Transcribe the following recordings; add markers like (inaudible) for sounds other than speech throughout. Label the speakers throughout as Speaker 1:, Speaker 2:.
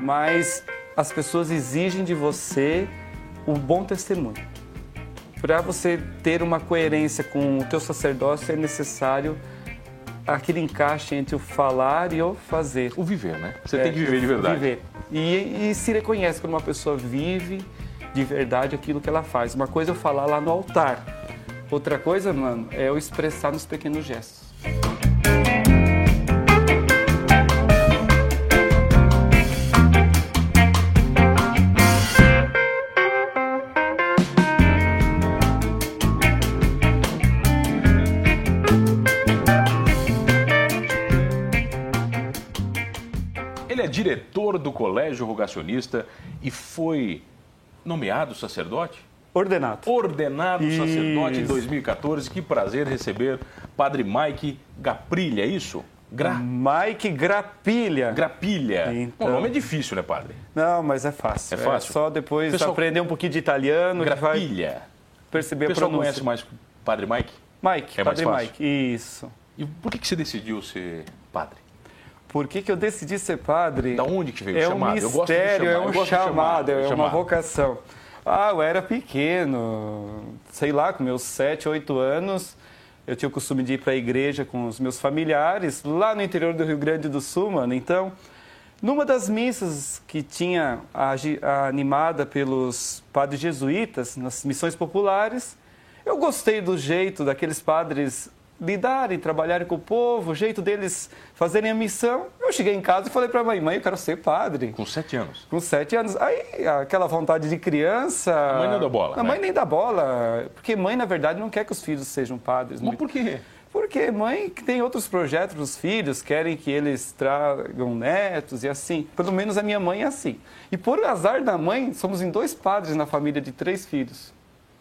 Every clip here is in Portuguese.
Speaker 1: mas as pessoas exigem de você o bom testemunho. Para você ter uma coerência com o teu sacerdócio é necessário aquele encaixe entre o falar e o fazer.
Speaker 2: O viver, né? Você
Speaker 1: É,
Speaker 2: tem que viver de verdade.
Speaker 1: Viver. E, e se reconhece quando uma pessoa vive de verdade aquilo que ela faz. Uma coisa é eu falar lá no altar. Outra coisa, mano, é eu expressar nos pequenos gestos.
Speaker 2: Diretor do Colégio Rogacionista e foi nomeado sacerdote?
Speaker 1: Ordenado.
Speaker 2: Ordenado
Speaker 1: Isso.
Speaker 2: sacerdote em 2014. Que prazer receber Padre Mike Gaprilha, é isso? Gra...
Speaker 1: Mike Grapilha.
Speaker 2: Grapilha.
Speaker 1: Então.
Speaker 2: O nome é difícil, né, padre?
Speaker 1: Não, mas é fácil.
Speaker 2: É fácil?
Speaker 1: só depois
Speaker 2: Pessoal-
Speaker 1: aprender um pouquinho de italiano que vai
Speaker 2: Grapilha.
Speaker 1: perceber
Speaker 2: O
Speaker 1: a
Speaker 2: pessoal
Speaker 1: pronúncia.
Speaker 2: conhece mais Padre Mike?
Speaker 1: Mike,
Speaker 2: É mais
Speaker 1: Padre
Speaker 2: fácil.
Speaker 1: Mike. Isso.
Speaker 2: E por que, que você decidiu ser padre?
Speaker 1: Por que, que eu decidi ser padre?
Speaker 2: Da onde que veio o
Speaker 1: é
Speaker 2: chamado?
Speaker 1: um
Speaker 2: Eu gosto de
Speaker 1: mistério,
Speaker 2: chamar,
Speaker 1: é um chamado, é uma vocação. Ah, eu era pequeno, sei lá, com meus 7, 8 anos, eu tinha o costume de ir para a igreja com os meus familiares, lá no interior do Rio Grande do Sul, mano. Então, numa das missas que tinha agi- animada pelos padres jesuítas, nas missões populares, eu gostei do jeito daqueles padres lidarem, trabalharem com o povo, o jeito deles fazerem a missão. Eu cheguei em casa e falei para a mãe, mãe, eu quero ser padre.
Speaker 2: Com sete anos.
Speaker 1: Com sete anos. Aí, aquela vontade de criança...
Speaker 2: A mãe não dá bola,
Speaker 1: A
Speaker 2: né?
Speaker 1: mãe nem dá bola. Porque mãe, na verdade, não quer que os filhos sejam padres.
Speaker 2: Mas por quê?
Speaker 1: Porque mãe que tem outros projetos para os filhos, querem que eles tragam netos e assim. Pelo menos a minha mãe é assim. E por azar da mãe, somos em dois padres na família de três filhos.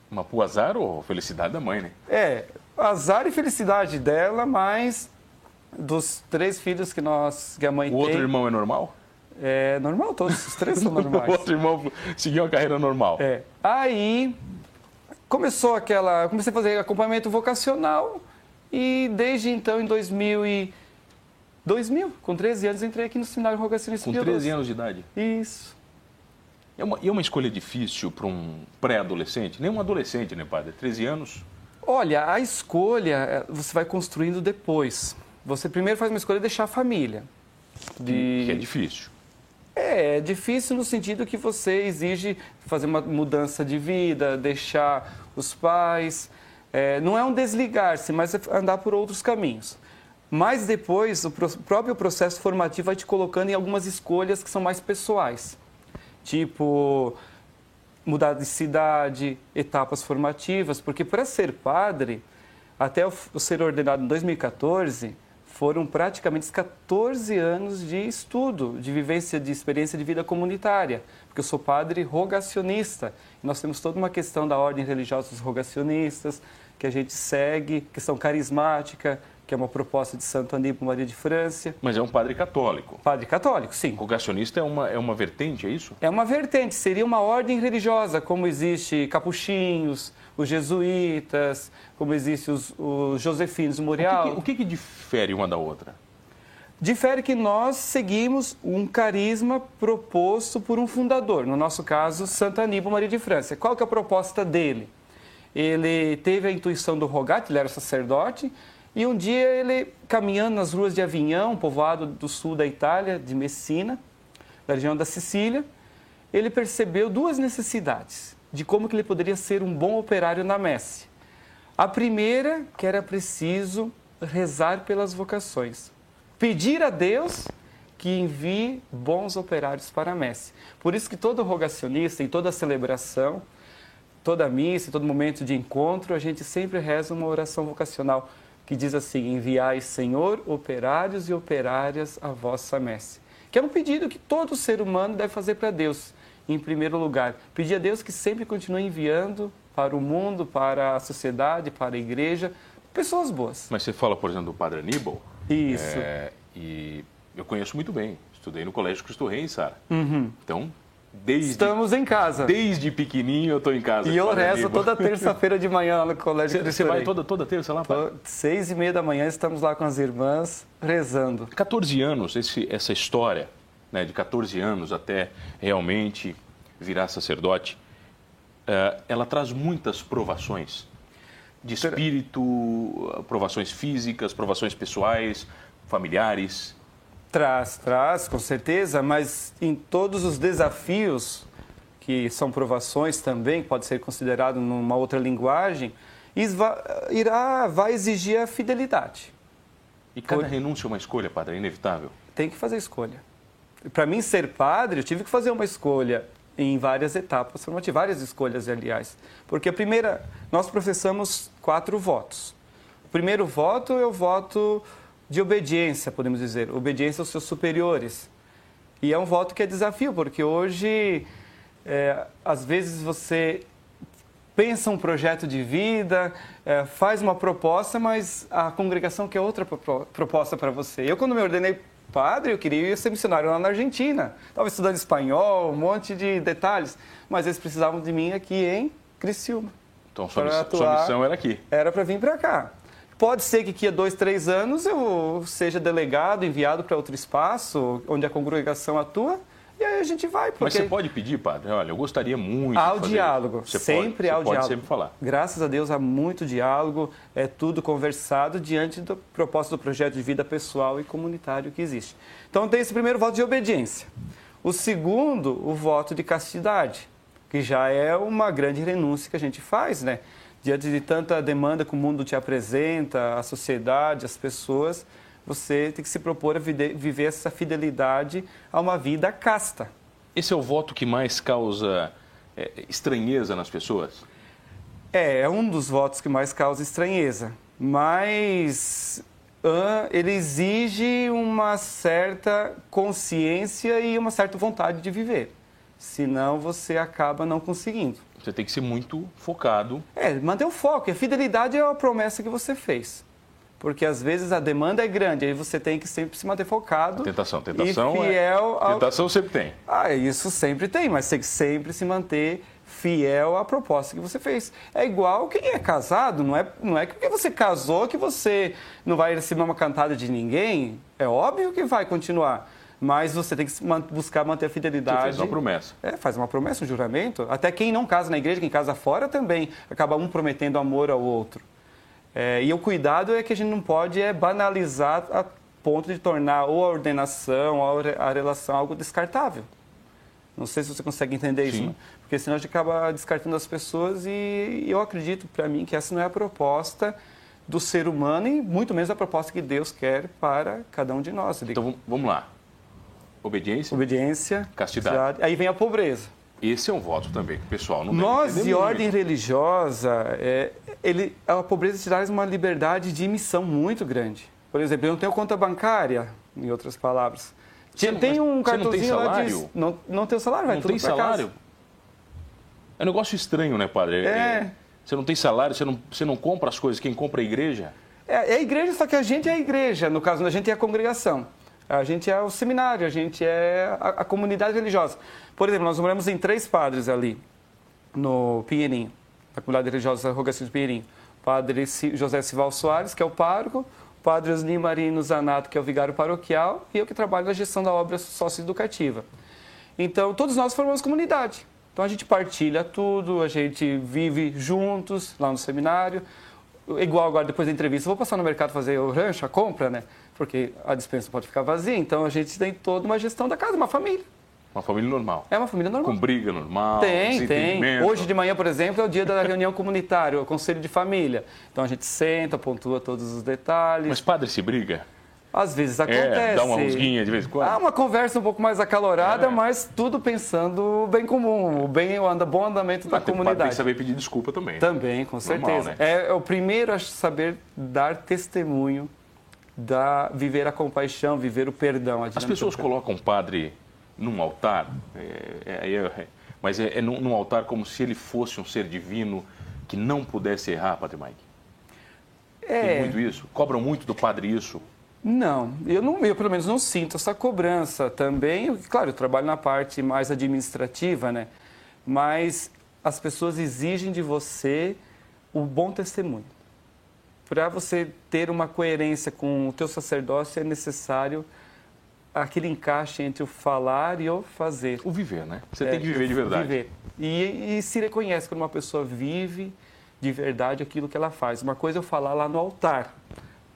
Speaker 2: Uma pro azar ou felicidade da mãe, né?
Speaker 1: É, azar e felicidade dela, mas dos três filhos que nós que a mãe
Speaker 2: O
Speaker 1: tem,
Speaker 2: outro irmão é normal?
Speaker 1: é normal, todos os três são (laughs)
Speaker 2: O
Speaker 1: normais.
Speaker 2: outro irmão seguiu uma carreira normal.
Speaker 1: É. Aí começou aquela, comecei a fazer acompanhamento vocacional e desde então em 2000 e 2000, com 13 anos entrei aqui no seminário Rogacionista
Speaker 2: Com
Speaker 1: de
Speaker 2: 13
Speaker 1: Deus.
Speaker 2: anos de idade.
Speaker 1: Isso.
Speaker 2: É uma, e é uma escolha difícil para um pré-adolescente? Nem um adolescente, né, padre? 13 anos.
Speaker 1: Olha, a escolha eh, você vai construindo depois. Você primeiro faz uma escolha de deixar a família. De...
Speaker 2: Que é difícil.
Speaker 1: É, é difícil no sentido que você exige fazer uma mudança de vida, deixar os pais. É, não é um desligar-se, mas é andar por outros caminhos. Mas depois, o próprio processo formativo vai te colocando em algumas escolhas que são mais pessoais. Tipo, mudar de cidade, etapas formativas, porque para ser padre, até eu ser ordenado em 2014, foram praticamente os 14 anos de estudo, de vivência, de experiência de vida comunitária, porque eu sou padre rogacionista. Nós temos toda uma questão da ordem religiosa dos rogacionistas, que a gente segue, questão carismática, que é uma proposta de Santo Aníbal Maria de França.
Speaker 2: Mas é um padre católico.
Speaker 1: Padre católico, sim.
Speaker 2: Rogacionista é uma, é uma vertente, é isso?
Speaker 1: É uma vertente, seria uma ordem religiosa, como existe capuchinhos, os jesuítas, como existe os, os josefinos do
Speaker 2: O que, que, o que que difere uma da outra?
Speaker 1: Difere que nós seguimos um carisma proposto por um fundador, no nosso caso, Santo Aníbal Maria de França. Qual que é a proposta dele? Ele teve a intuição do Rogate, ele era sacerdote, e um dia ele, caminhando nas ruas de Avignon, povoado do sul da Itália, de Messina, da região da Sicília, ele percebeu duas necessidades de como que ele poderia ser um bom operário na messe. A primeira, que era preciso rezar pelas vocações. Pedir a Deus que envie bons operários para a messe. Por isso que todo rogacionista, em toda celebração, toda missa, todo momento de encontro, a gente sempre reza uma oração vocacional que diz assim: Enviai, Senhor, operários e operárias à vossa messe. Que é um pedido que todo ser humano deve fazer para Deus, em primeiro lugar. Pedir a Deus que sempre continue enviando para o mundo, para a sociedade, para a igreja, pessoas boas.
Speaker 2: Mas você fala, por exemplo, do padre Aníbal.
Speaker 1: Isso.
Speaker 2: É, e eu conheço muito bem. Estudei no Colégio Cristo Rei, Sara.
Speaker 1: Uhum.
Speaker 2: Então, desde,
Speaker 1: Estamos em casa.
Speaker 2: desde pequenininho eu estou em casa.
Speaker 1: E eu rezo toda (laughs) terça-feira de manhã lá no Colégio
Speaker 2: Você, você vai toda, toda terça lá?
Speaker 1: Tô- Seis e meia da manhã estamos lá com as irmãs rezando.
Speaker 2: 14 anos, esse, essa história né, de 14 anos até realmente virar sacerdote, uh, ela traz muitas provações de espírito, provações físicas, provações pessoais, familiares.
Speaker 1: Traz, traz, com certeza, mas em todos os desafios, que são provações também, pode ser considerado numa outra linguagem, irá, vai exigir a fidelidade.
Speaker 2: E cada Por... renúncia é uma escolha, padre, é inevitável?
Speaker 1: Tem que fazer escolha. Para mim ser padre, eu tive que fazer uma escolha em várias etapas, formativas, várias escolhas, aliás. Porque a primeira, nós professamos quatro votos. O primeiro voto é o voto de obediência, podemos dizer, obediência aos seus superiores. E é um voto que é desafio, porque hoje, é, às vezes você pensa um projeto de vida, é, faz uma proposta, mas a congregação quer outra proposta para você. Eu, quando me ordenei padre, eu queria ser missionário lá na Argentina. Estava estudando espanhol, um monte de detalhes, mas eles precisavam de mim aqui em Criciúma.
Speaker 2: Então, sua, sua missão era aqui?
Speaker 1: Era para vir para cá. Pode ser que daqui a dois, três anos eu seja delegado, enviado para outro espaço, onde a congregação atua, e aí a gente vai. Porque...
Speaker 2: Mas você pode pedir, padre? Olha, eu gostaria muito.
Speaker 1: Há o diálogo. Você sempre
Speaker 2: pode,
Speaker 1: há o diálogo.
Speaker 2: sempre falar.
Speaker 1: Graças a Deus há muito diálogo, é tudo conversado diante do propósito do projeto de vida pessoal e comunitário que existe. Então tem esse primeiro voto de obediência. O segundo, o voto de castidade, que já é uma grande renúncia que a gente faz, né? Diante de tanta demanda que o mundo te apresenta, a sociedade, as pessoas, você tem que se propor a viver essa fidelidade a uma vida casta.
Speaker 2: Esse é o voto que mais causa é, estranheza nas pessoas?
Speaker 1: É, é um dos votos que mais causa estranheza, mas ele exige uma certa consciência e uma certa vontade de viver. Senão você acaba não conseguindo.
Speaker 2: Você tem que ser muito focado.
Speaker 1: É, manter o foco. A fidelidade é a promessa que você fez porque às vezes a demanda é grande, aí você tem que sempre se manter focado.
Speaker 2: A tentação, tentação
Speaker 1: e fiel
Speaker 2: é... ao... Tentação sempre tem.
Speaker 1: Ah, isso sempre tem, mas tem que sempre se manter fiel à proposta que você fez. É igual quem é casado, não é, não é porque você casou que você não vai receber uma cantada de ninguém, é óbvio que vai continuar. Mas você tem que buscar manter a fidelidade.
Speaker 2: Faz uma promessa.
Speaker 1: É, faz uma promessa, um juramento. Até quem não casa na igreja, quem casa fora também, acaba um prometendo amor ao outro. É, e o cuidado é que a gente não pode é banalizar a ponto de tornar ou a ordenação ou a relação algo descartável. Não sei se você consegue entender Sim. isso, né? porque senão a gente acaba descartando as pessoas e eu acredito, para mim, que essa não é a proposta do ser humano e muito menos a proposta que Deus quer para cada um de nós.
Speaker 2: Então vamos lá. Obediência.
Speaker 1: Obediência.
Speaker 2: Castidade.
Speaker 1: Aí vem a pobreza.
Speaker 2: Esse é um voto também que o pessoal não
Speaker 1: Nós,
Speaker 2: de
Speaker 1: muito. ordem religiosa, é, ele, a pobreza te traz uma liberdade de emissão muito grande. Por exemplo, eu não tenho conta bancária, em outras palavras. Você tem não, um cartãozinho lá de... Não, não tem salário, vai
Speaker 2: não
Speaker 1: tudo
Speaker 2: tem salário?
Speaker 1: Casa.
Speaker 2: É um negócio estranho, né, padre?
Speaker 1: É. é.
Speaker 2: Você não tem salário, você não, você não compra as coisas, quem compra é a igreja?
Speaker 1: É, é a igreja, só que a gente é a igreja, no caso, a gente é a congregação. A gente é o seminário, a gente é a, a comunidade religiosa. Por exemplo, nós moramos em três padres ali, no Pinheirinho, na comunidade religiosa Rogacinho de Pinheirinho. Padre José Sival Soares, que é o pároco, Padre Osni Marino Zanato, que é o vigário paroquial, e eu que trabalho na gestão da obra socioeducativa. Então, todos nós formamos comunidade. Então, a gente partilha tudo, a gente vive juntos lá no seminário. Igual agora, depois da entrevista, vou passar no mercado fazer o rancho, a compra, né? Porque a dispensa pode ficar vazia, então a gente tem toda uma gestão da casa, uma família.
Speaker 2: Uma família normal.
Speaker 1: É uma família normal.
Speaker 2: Com briga normal.
Speaker 1: Tem, tem. Hoje de manhã, por exemplo, é o dia da reunião comunitária, o conselho de família. Então a gente senta, pontua todos os detalhes.
Speaker 2: Mas padre se briga?
Speaker 1: Às vezes acontece.
Speaker 2: É, dá uma rusguinha de vez em quando.
Speaker 1: Há uma conversa um pouco mais acalorada, é. mas tudo pensando o bem comum, o bem, o anda, bom andamento da comunidade. Tem
Speaker 2: que saber pedir desculpa também.
Speaker 1: Também, com certeza. Normal, né? é, é o primeiro a saber dar testemunho da viver a compaixão, viver o perdão.
Speaker 2: As pessoas colocam o padre num altar, é, é, é, mas é, é num, num, altar como se ele fosse um ser divino que não pudesse errar, Padre Mike. É... Tem muito isso? Cobram muito do padre isso?
Speaker 1: Não, eu, não, eu pelo menos não sinto essa cobrança também. Claro, eu trabalho na parte mais administrativa, né? Mas as pessoas exigem de você o bom testemunho para você ter uma coerência com o teu sacerdócio é necessário aquele encaixe entre o falar e o fazer.
Speaker 2: O viver, né? Você é, tem que viver de verdade. Viver.
Speaker 1: E, e se reconhece quando uma pessoa vive de verdade aquilo que ela faz. Uma coisa é eu falar lá no altar.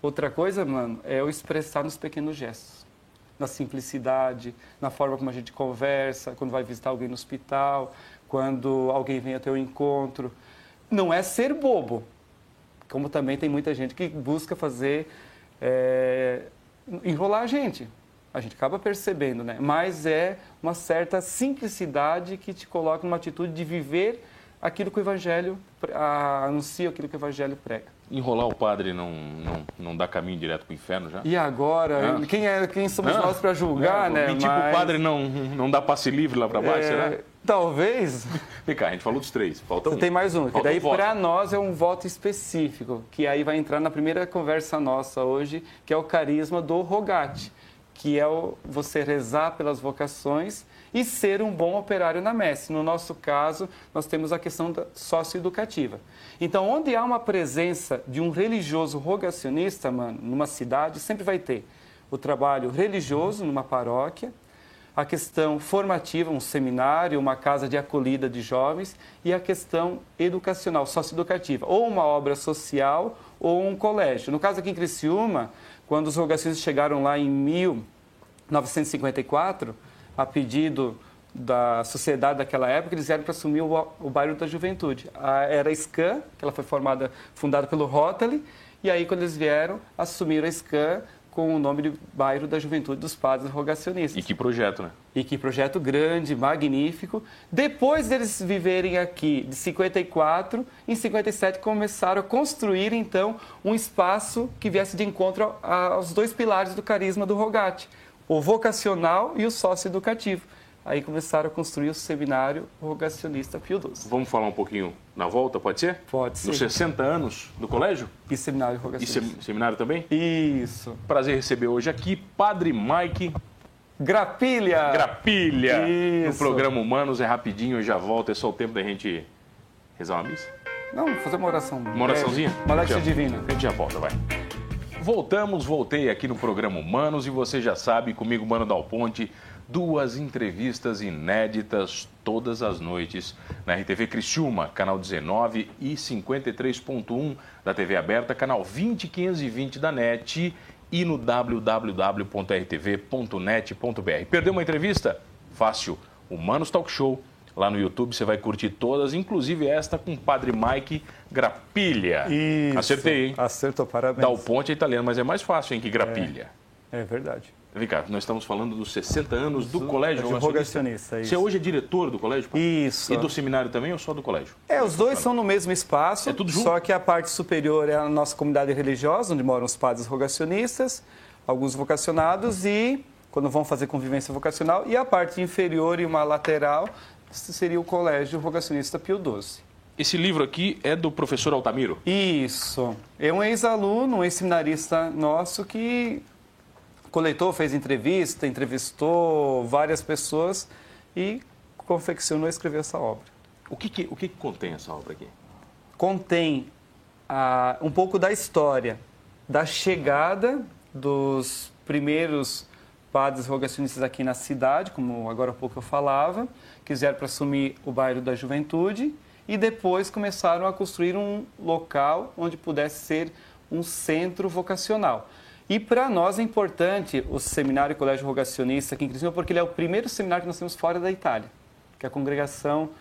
Speaker 1: Outra coisa, mano, é eu expressar nos pequenos gestos. Na simplicidade, na forma como a gente conversa, quando vai visitar alguém no hospital, quando alguém vem até o encontro. Não é ser bobo, como também tem muita gente que busca fazer, é, enrolar a gente. A gente acaba percebendo, né? Mas é uma certa simplicidade que te coloca numa atitude de viver aquilo que o Evangelho anuncia, aquilo que o Evangelho prega.
Speaker 2: Enrolar o padre não, não, não dá caminho direto para o inferno já?
Speaker 1: E agora? Não. Quem, é, quem somos não. nós para julgar, não. né?
Speaker 2: Mentir Mas... o padre não, não dá passe livre lá para baixo, é... será?
Speaker 1: Talvez.
Speaker 2: Vem cá, a gente falou dos três, falta um.
Speaker 1: Tem mais um, que daí para nós é um voto específico, que aí vai entrar na primeira conversa nossa hoje, que é o carisma do rogate, que é o, você rezar pelas vocações e ser um bom operário na messe. No nosso caso, nós temos a questão da socioeducativa. Então, onde há uma presença de um religioso rogacionista, mano, numa cidade, sempre vai ter o trabalho religioso numa paróquia, a questão formativa, um seminário, uma casa de acolhida de jovens, e a questão educacional, socioeducativa, ou uma obra social ou um colégio. No caso aqui em Criciúma, quando os rogacionistas chegaram lá em 1954, a pedido da sociedade daquela época, eles vieram para assumir o, o bairro da juventude. A, era a SCAN, que ela foi formada, fundada pelo Rotary, e aí quando eles vieram, assumiram a SCAN com o nome de Bairro da Juventude dos Padres Rogacionistas.
Speaker 2: E que projeto, né?
Speaker 1: E que projeto grande, magnífico. Depois deles viverem aqui de 54, em 57 começaram a construir então um espaço que viesse de encontro aos dois pilares do carisma do Rogate o vocacional e o sócio-educativo. Aí começaram a construir o seminário rogacionista Pio XII.
Speaker 2: Vamos falar um pouquinho na volta, pode ser?
Speaker 1: Pode ser.
Speaker 2: Nos 60 anos do colégio?
Speaker 1: E seminário rogacionista.
Speaker 2: E seminário também?
Speaker 1: Isso.
Speaker 2: Prazer receber hoje aqui Padre Mike
Speaker 1: Grapilha.
Speaker 2: Grapilha. Isso. No programa Humanos é rapidinho, eu já volto, é só o tempo da gente rezar uma missa?
Speaker 1: Não, fazer uma oração.
Speaker 2: Uma oraçãozinha?
Speaker 1: É, uma Alexia Divina.
Speaker 2: A gente já volta, vai. Voltamos, voltei aqui no programa Humanos e você já sabe, comigo, Mano Dal Ponte, duas entrevistas inéditas todas as noites na RTV Criciúma, canal 19 e 53.1 da TV aberta, canal 20, 15 e 20 da NET e no www.rtv.net.br. Perdeu uma entrevista? Fácil. Humanos Talk Show Lá no YouTube você vai curtir todas, inclusive esta com o Padre Mike Grapilha.
Speaker 1: Isso.
Speaker 2: Acertei, hein?
Speaker 1: Acertou, parabéns.
Speaker 2: Dá o ponte é italiano, mas é mais fácil, hein, que Grapilha.
Speaker 1: É, é verdade.
Speaker 2: Vem cá, nós estamos falando dos 60 anos do, do Colégio
Speaker 1: Rogacionista.
Speaker 2: Você hoje é diretor do colégio?
Speaker 1: Isso.
Speaker 2: E do seminário também ou só do colégio?
Speaker 1: É, os dois são no mesmo espaço.
Speaker 2: É tudo junto?
Speaker 1: Só que a parte superior é a nossa comunidade religiosa, onde moram os padres rogacionistas, alguns vocacionados e quando vão fazer convivência vocacional, e a parte inferior e uma lateral seria o Colégio Rogacionista Pio XII.
Speaker 2: Esse livro aqui é do professor Altamiro?
Speaker 1: Isso. É um ex-aluno, um ex-seminarista nosso que coletou, fez entrevista, entrevistou várias pessoas e confeccionou e escreveu essa obra.
Speaker 2: O que, que o que, que, contém essa obra aqui?
Speaker 1: Contém ah, um pouco da história da chegada dos primeiros padres rogacionistas aqui na cidade, como agora há pouco eu falava, quiseram para assumir o bairro da Juventude e depois começaram a construir um local onde pudesse ser um centro vocacional. E para nós é importante o Seminário Colégio Rogacionista aqui em Criciúma, porque ele é o primeiro seminário que nós temos fora da Itália, que a congregação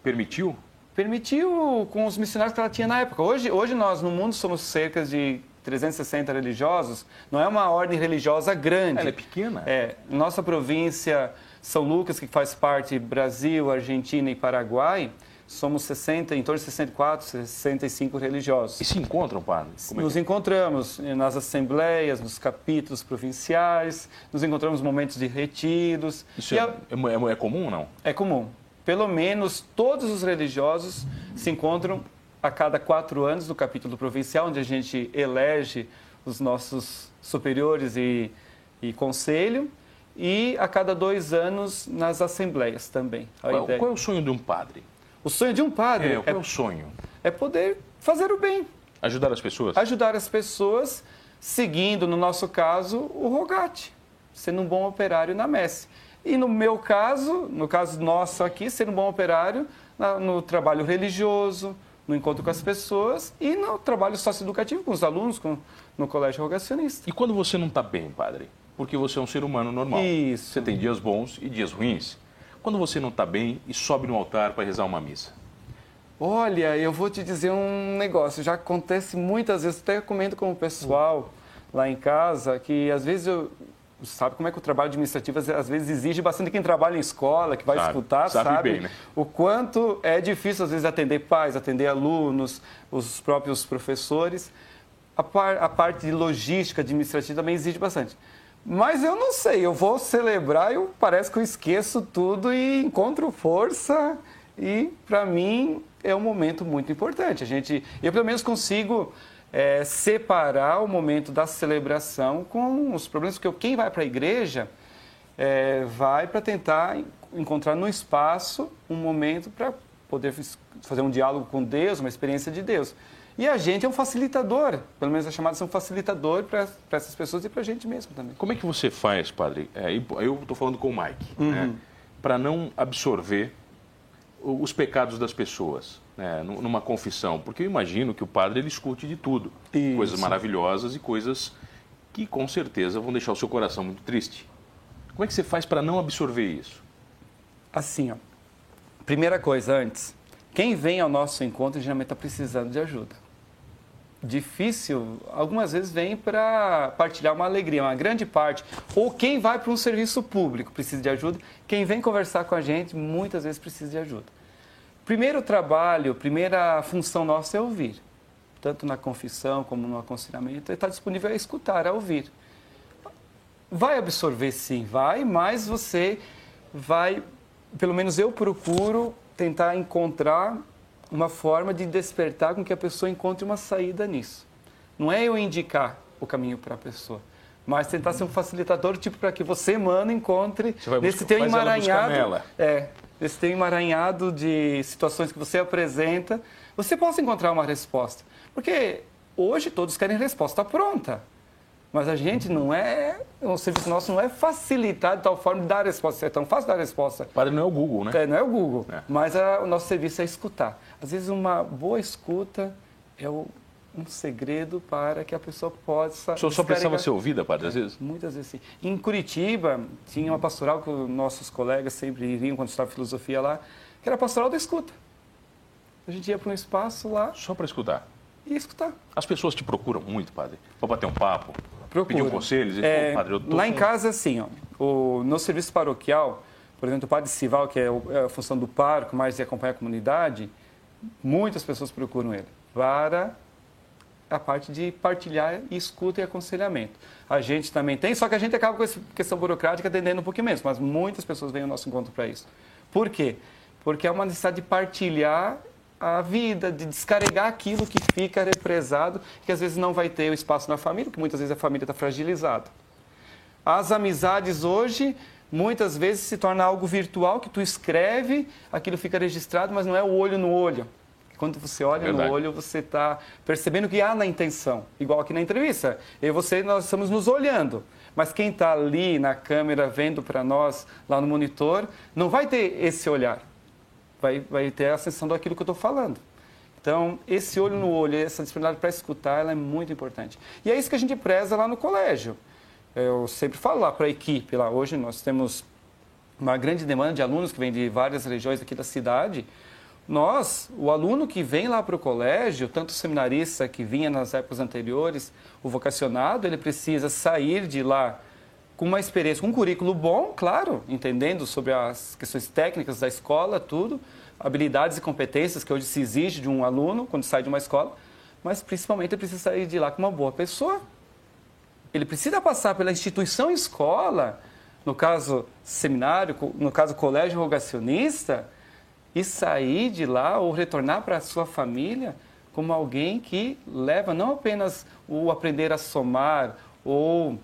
Speaker 2: permitiu
Speaker 1: permitiu com os missionários que ela tinha na época. Hoje, hoje nós no mundo somos cerca de 360 religiosos, não é uma ordem religiosa grande.
Speaker 2: Ela é pequena.
Speaker 1: É, nossa província São Lucas, que faz parte Brasil, Argentina e Paraguai, somos 60, em torno de 64, 65 religiosos.
Speaker 2: E se encontram, padre?
Speaker 1: É nos é? encontramos nas assembleias, nos capítulos provinciais, nos encontramos momentos de retiros.
Speaker 2: Isso é, é, é comum ou não?
Speaker 1: É comum. Pelo menos todos os religiosos se encontram a cada quatro anos no capítulo provincial, onde a gente elege os nossos superiores e, e conselho, e a cada dois anos nas assembleias também.
Speaker 2: Qual, qual, é o sonho de um padre?
Speaker 1: O sonho de um padre
Speaker 2: é, qual é, é o sonho?
Speaker 1: É poder fazer o bem.
Speaker 2: Ajudar as pessoas?
Speaker 1: Ajudar as pessoas, seguindo, no nosso caso, o rogate. sendo um bom operário na messe. E no meu caso, no caso nosso aqui, sendo um bom operário no trabalho religioso, no encontro com as pessoas e no trabalho socioeducativo com os alunos, com, no colégio rogacionista.
Speaker 2: E quando você não está bem, padre? Porque você é um ser humano normal.
Speaker 1: Isso.
Speaker 2: Você tem dias bons e dias ruins. Quando você não está bem e sobe no altar para rezar uma missa?
Speaker 1: Olha, eu vou te dizer um negócio. Já acontece muitas vezes, até comento com o pessoal lá em casa, que às vezes eu, sabe como é que o trabalho administrativo às vezes exige bastante quem trabalha em escola, que vai sabe, escutar, sabe, sabe bem, né? o quanto é difícil às vezes atender pais, atender alunos, os próprios professores. A, par, a parte de logística administrativa também exige bastante. Mas eu não sei, eu vou celebrar, eu parece que eu esqueço tudo e encontro força e para mim é um momento muito importante. A gente, eu pelo menos consigo é, separar o momento da celebração com os problemas, porque quem vai para a igreja é, vai para tentar encontrar no espaço um momento para poder fazer um diálogo com Deus, uma experiência de Deus. E a gente é um facilitador, pelo menos é chamado de ser um facilitador para essas pessoas e para a gente mesmo também.
Speaker 2: Como é que você faz, padre? É, eu estou falando com o Mike, né? uhum. né? para não absorver os pecados das pessoas né, numa confissão? Porque eu imagino que o padre ele escute de tudo, Isso. coisas maravilhosas e coisas que com certeza vão deixar o seu coração muito triste. Como é que você faz para não absorver isso?
Speaker 1: Assim, ó. Primeira coisa antes, quem vem ao nosso encontro geralmente está precisando de ajuda. Difícil, algumas vezes vem para partilhar uma alegria, uma grande parte. Ou quem vai para um serviço público precisa de ajuda. Quem vem conversar com a gente muitas vezes precisa de ajuda. Primeiro trabalho, primeira função nossa é ouvir. Tanto na confissão como no aconselhamento, está disponível a escutar, a ouvir. Vai absorver sim, vai, mas você vai, pelo menos eu procuro tentar encontrar uma forma de despertar com que a pessoa encontre uma saída nisso. Não é eu indicar o caminho para a pessoa, mas tentar ser um facilitador, tipo, para que você, mano, encontre nesse teu emaranhado. É, esse tem emaranhado de situações que você apresenta, você possa encontrar uma resposta. Porque hoje todos querem resposta pronta. Mas a gente não é, o serviço nosso não é facilitado de tal forma de dar a resposta. É tão fácil dar a resposta.
Speaker 2: Padre não é o Google, né?
Speaker 1: É, não é o Google. É. Mas a, o nosso serviço é escutar. Às vezes uma boa escuta é o, um segredo para que a pessoa possa. O
Speaker 2: senhor só precisava ser ouvida, padre, às vezes?
Speaker 1: Muitas vezes sim. Em Curitiba, tinha uma pastoral que nossos colegas sempre iriam quando estava filosofia lá, que era a pastoral da escuta. A gente ia para um espaço lá.
Speaker 2: Só para escutar?
Speaker 1: E escutar.
Speaker 2: As pessoas te procuram muito, padre, para bater um papo,
Speaker 1: Procura. pedir
Speaker 2: um conselho?
Speaker 1: É, padre, lá em casa, assim, ó, o, no serviço paroquial, por exemplo, o padre Cival, que é, é a função do parco, mais de acompanhar a comunidade, muitas pessoas procuram ele para a parte de partilhar escuta e aconselhamento. A gente também tem, só que a gente acaba com essa questão burocrática atendendo um pouquinho menos, mas muitas pessoas vêm ao nosso encontro para isso. Por quê? Porque é uma necessidade de partilhar a vida, de descarregar aquilo que fica represado, que às vezes não vai ter o espaço na família, porque muitas vezes a família está fragilizada. As amizades hoje, muitas vezes se torna algo virtual, que tu escreve, aquilo fica registrado, mas não é o olho no olho. Quando você olha Verdade. no olho, você está percebendo que há na intenção. Igual aqui na entrevista. Eu e você, nós estamos nos olhando. Mas quem está ali na câmera vendo para nós, lá no monitor, não vai ter esse olhar. Vai, vai ter a sensação daquilo que eu estou falando. Então, esse olho no olho, essa disponibilidade para escutar, ela é muito importante. E é isso que a gente preza lá no colégio. Eu sempre falo lá para a equipe, lá hoje nós temos uma grande demanda de alunos que vêm de várias regiões aqui da cidade, nós, o aluno que vem lá para o colégio, tanto o seminarista que vinha nas épocas anteriores, o vocacionado, ele precisa sair de lá com uma experiência, com um currículo bom, claro, entendendo sobre as questões técnicas da escola, tudo, habilidades e competências que hoje se exige de um aluno quando sai de uma escola, mas principalmente ele precisa sair de lá com uma boa pessoa. Ele precisa passar pela instituição escola, no caso seminário, no caso colégio rogacionista, e sair de lá ou retornar para a sua família como alguém que leva não apenas o aprender a somar ou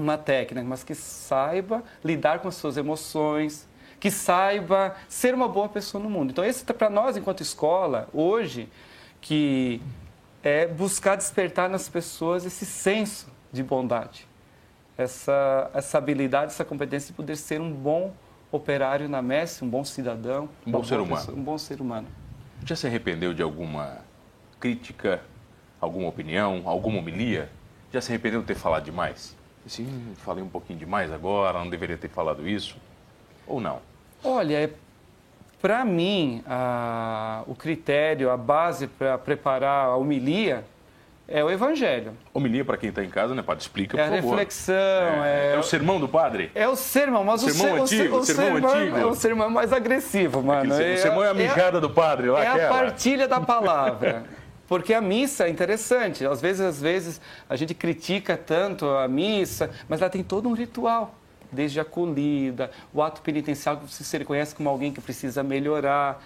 Speaker 1: uma técnica, mas que saiba lidar com as suas emoções, que saiba ser uma boa pessoa no mundo. Então, esse para nós, enquanto escola, hoje, que é buscar despertar nas pessoas esse senso de bondade. essa, essa habilidade, essa competência de poder ser um bom operário na messe, um bom cidadão.
Speaker 2: Um bom ser humano.
Speaker 1: um bom ser humano.
Speaker 2: Já se arrependeu de alguma crítica, alguma opinião, alguma homilia? Já se arrependeu de ter falado demais? Sim, falei um pouquinho demais agora, não deveria ter falado isso? Ou não?
Speaker 1: Olha, é, para mim, a, o critério, a base para preparar a homilia é o Evangelho.
Speaker 2: Homilia, para quem está em casa, né, padre? Explica,
Speaker 1: é
Speaker 2: por favor.
Speaker 1: É a reflexão.
Speaker 2: É, é, o sermão do padre?
Speaker 1: É o sermão, mas
Speaker 2: sermão
Speaker 1: o,
Speaker 2: antigo,
Speaker 1: o, o
Speaker 2: sermão
Speaker 1: sermão
Speaker 2: antigo.
Speaker 1: É o sermão mais agressivo, mano.
Speaker 2: É, o sermão é a mijada do padre lá,
Speaker 1: É
Speaker 2: aquela.
Speaker 1: a partilha da palavra. (laughs) Porque a missa é interessante. Às vezes, às vezes, a gente critica tanto a missa, mas ela tem todo um ritual. Desde a acolhida, o ato penitencial que você reconhece como alguém que precisa melhorar,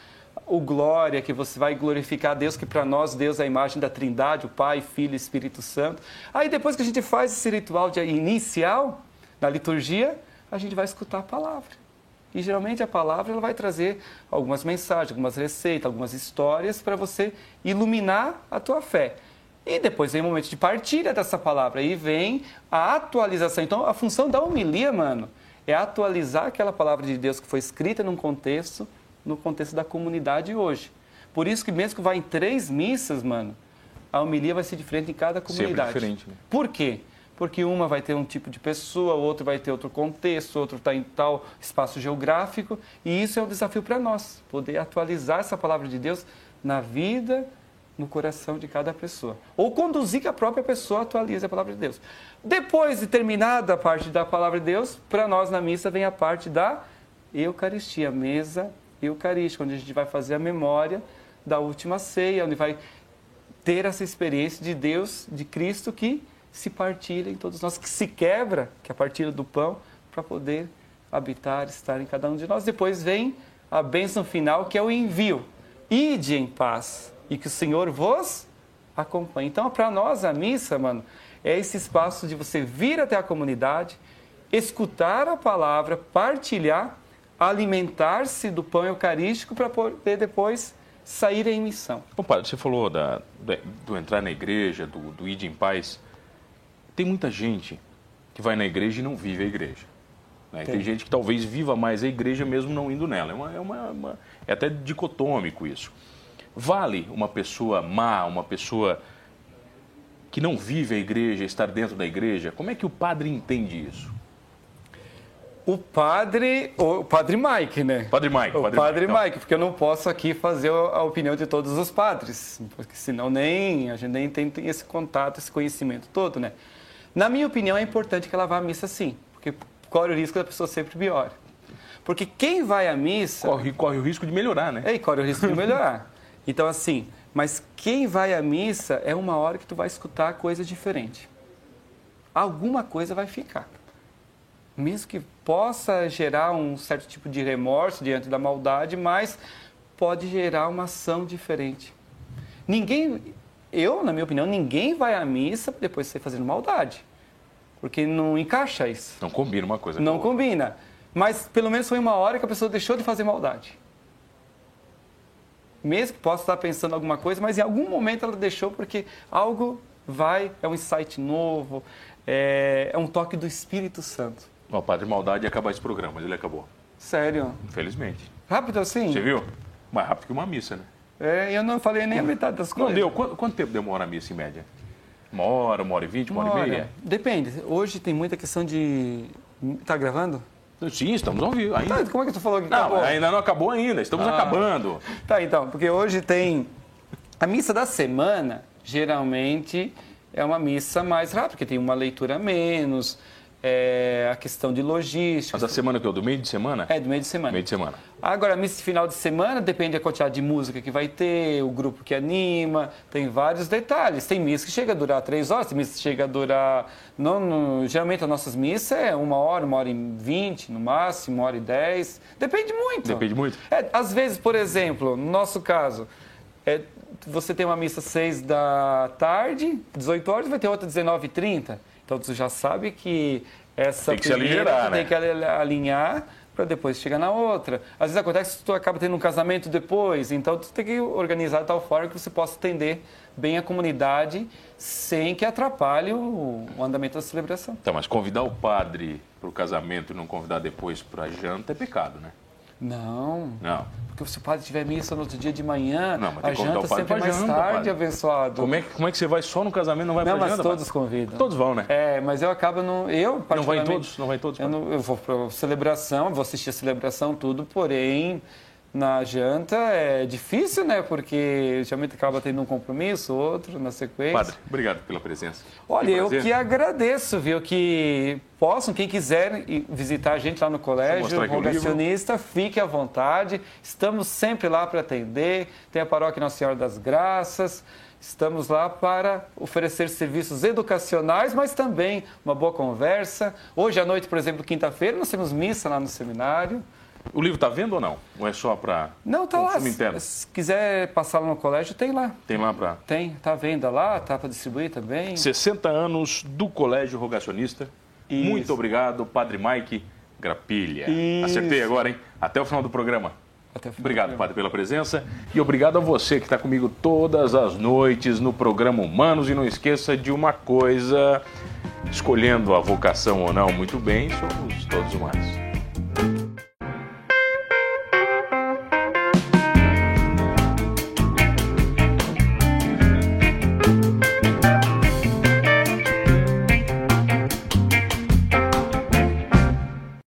Speaker 1: o glória, que você vai glorificar a Deus, que para nós Deus é a imagem da Trindade, o Pai, Filho e Espírito Santo. Aí depois que a gente faz esse ritual de inicial na liturgia, a gente vai escutar a palavra. E geralmente a palavra ela vai trazer algumas mensagens, algumas receitas, algumas histórias para você iluminar a tua fé. E depois vem o momento de partilha dessa palavra. Aí vem a atualização. Então, a função da homilia, mano, é atualizar aquela palavra de Deus que foi escrita num contexto, no contexto da comunidade hoje. Por isso que mesmo que vá em três missas, mano, a homilia vai ser diferente em cada comunidade.
Speaker 2: Sempre diferente. Né?
Speaker 1: Por quê? Porque uma vai ter um tipo de pessoa, outra vai ter outro contexto, outro está em tal espaço geográfico. E isso é um desafio para nós, poder atualizar essa palavra de Deus na vida, no coração de cada pessoa. Ou conduzir que a própria pessoa atualize a palavra de Deus. Depois de terminada a parte da palavra de Deus, para nós na missa vem a parte da Eucaristia, mesa eucarística, onde a gente vai fazer a memória da última ceia, onde vai ter essa experiência de Deus, de Cristo que se partilha em todos nós, que se quebra, que é a partilha do pão, para poder habitar, estar em cada um de nós. Depois vem a bênção final, que é o envio. Ide em paz e que o Senhor vos acompanhe. Então, para nós, a missa, mano, é esse espaço de você vir até a comunidade, escutar a palavra, partilhar, alimentar-se do pão eucarístico para poder depois sair em missão.
Speaker 2: Bom, padre, você falou da, do, do entrar na igreja, do, do ir em paz. Tem muita gente que vai na igreja e não vive a igreja. Né? Tem. Gente que talvez viva mais a igreja mesmo não indo nela. É, uma, é, uma, uma, é até dicotômico isso. Vale uma pessoa má, uma pessoa que não vive a igreja, estar dentro da igreja? Como é que o padre entende isso?
Speaker 1: O padre, o padre Mike, né?
Speaker 2: Padre Mike.
Speaker 1: O
Speaker 2: padre,
Speaker 1: padre Mike, Mike, porque eu não posso aqui fazer a opinião de todos os padres, porque senão nem a gente nem tem, tem esse contato, esse conhecimento todo, né? Na minha opinião, é importante que ela vá à missa sim, porque corre o risco da pessoa sempre pior. Porque quem vai à missa.
Speaker 2: Corre, corre o risco de melhorar, né?
Speaker 1: É, corre o risco de melhorar. (laughs) Então, assim, mas quem vai à missa é uma hora que tu vai escutar coisa diferente. Alguma coisa vai ficar. Mesmo que possa gerar um certo tipo de remorso diante da maldade, mas pode gerar uma ação diferente. Ninguém, eu, na minha opinião, ninguém vai à missa depois de você fazendo maldade. Porque não encaixa isso.
Speaker 2: Não combina uma coisa
Speaker 1: Não
Speaker 2: com
Speaker 1: combina. Mas pelo menos foi uma hora que a pessoa deixou de fazer maldade. Mesmo que possa estar pensando alguma coisa, mas em algum momento ela deixou porque algo vai, é um insight novo, é, é um toque do Espírito Santo.
Speaker 2: O Padre Maldade ia acabar esse programa, mas ele acabou.
Speaker 1: Sério?
Speaker 2: Infelizmente.
Speaker 1: Rápido assim?
Speaker 2: Você viu? Mais rápido que uma missa, né?
Speaker 1: É, eu não falei nem a metade das coisas.
Speaker 2: Não deu. Quanto, quanto tempo demora a missa em média? Uma hora, uma hora e vinte, uma,
Speaker 1: uma
Speaker 2: hora e meia?
Speaker 1: Depende. Hoje tem muita questão de. Tá gravando?
Speaker 2: Sim, estamos ao vivo. Ainda.
Speaker 1: Tá, como é que tu falou que
Speaker 2: não,
Speaker 1: acabou?
Speaker 2: ainda não acabou ainda, estamos ah. acabando.
Speaker 1: Tá, então, porque hoje tem. A missa da semana, geralmente, é uma missa mais rápida, porque tem uma leitura menos é, a questão de logística.
Speaker 2: Mas a semana que é do meio de semana?
Speaker 1: É, do meio de semana.
Speaker 2: Meio de semana.
Speaker 1: Agora, a missa de final de semana depende da quantidade de música que vai ter, o grupo que anima, tem vários detalhes. Tem missa que chega a durar três horas, tem missa que chega a durar. Não, não, geralmente as nossas missas é uma hora, uma hora e vinte, no máximo, uma hora e dez. Depende muito.
Speaker 2: Depende muito.
Speaker 1: É, às vezes, por exemplo, no nosso caso, é, você tem uma missa seis da tarde, 18 horas, vai ter outra 19 h 30 então você já sabe que essa
Speaker 2: tem que se alinhar,
Speaker 1: tem
Speaker 2: né?
Speaker 1: que alinhar para depois chegar na outra. Às vezes acontece que tu acaba tendo um casamento depois, então tu tem que organizar de tal forma que você possa atender bem a comunidade sem que atrapalhe o, o andamento da celebração.
Speaker 2: Tá, mas convidar o padre para o casamento e não convidar depois para a janta é pecado, né?
Speaker 1: Não.
Speaker 2: Não.
Speaker 1: Porque se o padre tiver missa no outro dia de manhã,
Speaker 2: Não, mas
Speaker 1: a janta sempre é
Speaker 2: pra
Speaker 1: mais
Speaker 2: janta,
Speaker 1: tarde,
Speaker 2: padre.
Speaker 1: abençoado.
Speaker 2: Como é, que, como é que você vai só no casamento não vai
Speaker 1: Não, mas
Speaker 2: janta?
Speaker 1: todos
Speaker 2: padre?
Speaker 1: convidam.
Speaker 2: Todos vão, né?
Speaker 1: É, mas eu acabo não. Eu,
Speaker 2: Não vai em todos? Não vai em todos?
Speaker 1: Eu, não, eu vou para celebração, vou assistir a celebração, tudo, porém, na janta é difícil, né? Porque geralmente acaba tendo um compromisso, outro na sequência.
Speaker 2: Padre, obrigado pela presença.
Speaker 1: Olha, eu que agradeço, viu? Que possam, quem quiser visitar a gente lá no colégio,
Speaker 2: o
Speaker 1: rogacionista, fique à vontade. Estamos sempre lá para atender. Tem a paróquia Nossa Senhora das Graças. Estamos lá para oferecer serviços educacionais, mas também uma boa conversa. Hoje à noite, por exemplo, quinta-feira, nós temos missa lá no seminário.
Speaker 2: O livro está vendo ou não? Ou é só para
Speaker 1: Não, tá lá.
Speaker 2: interno?
Speaker 1: Se quiser passar lá no colégio, tem lá.
Speaker 2: Tem lá para...
Speaker 1: Tem, tá à venda lá, tá para distribuir também.
Speaker 2: 60 anos do Colégio Rogacionista.
Speaker 1: Isso.
Speaker 2: Muito obrigado, Padre Mike Grapilha.
Speaker 1: Isso.
Speaker 2: Acertei agora, hein? Até o final do programa.
Speaker 1: Até o final do
Speaker 2: Obrigado,
Speaker 1: programa.
Speaker 2: Padre, pela presença. E obrigado a você que está comigo todas as noites no programa Humanos. E não esqueça de uma coisa: escolhendo a vocação ou não muito bem, somos todos humanos.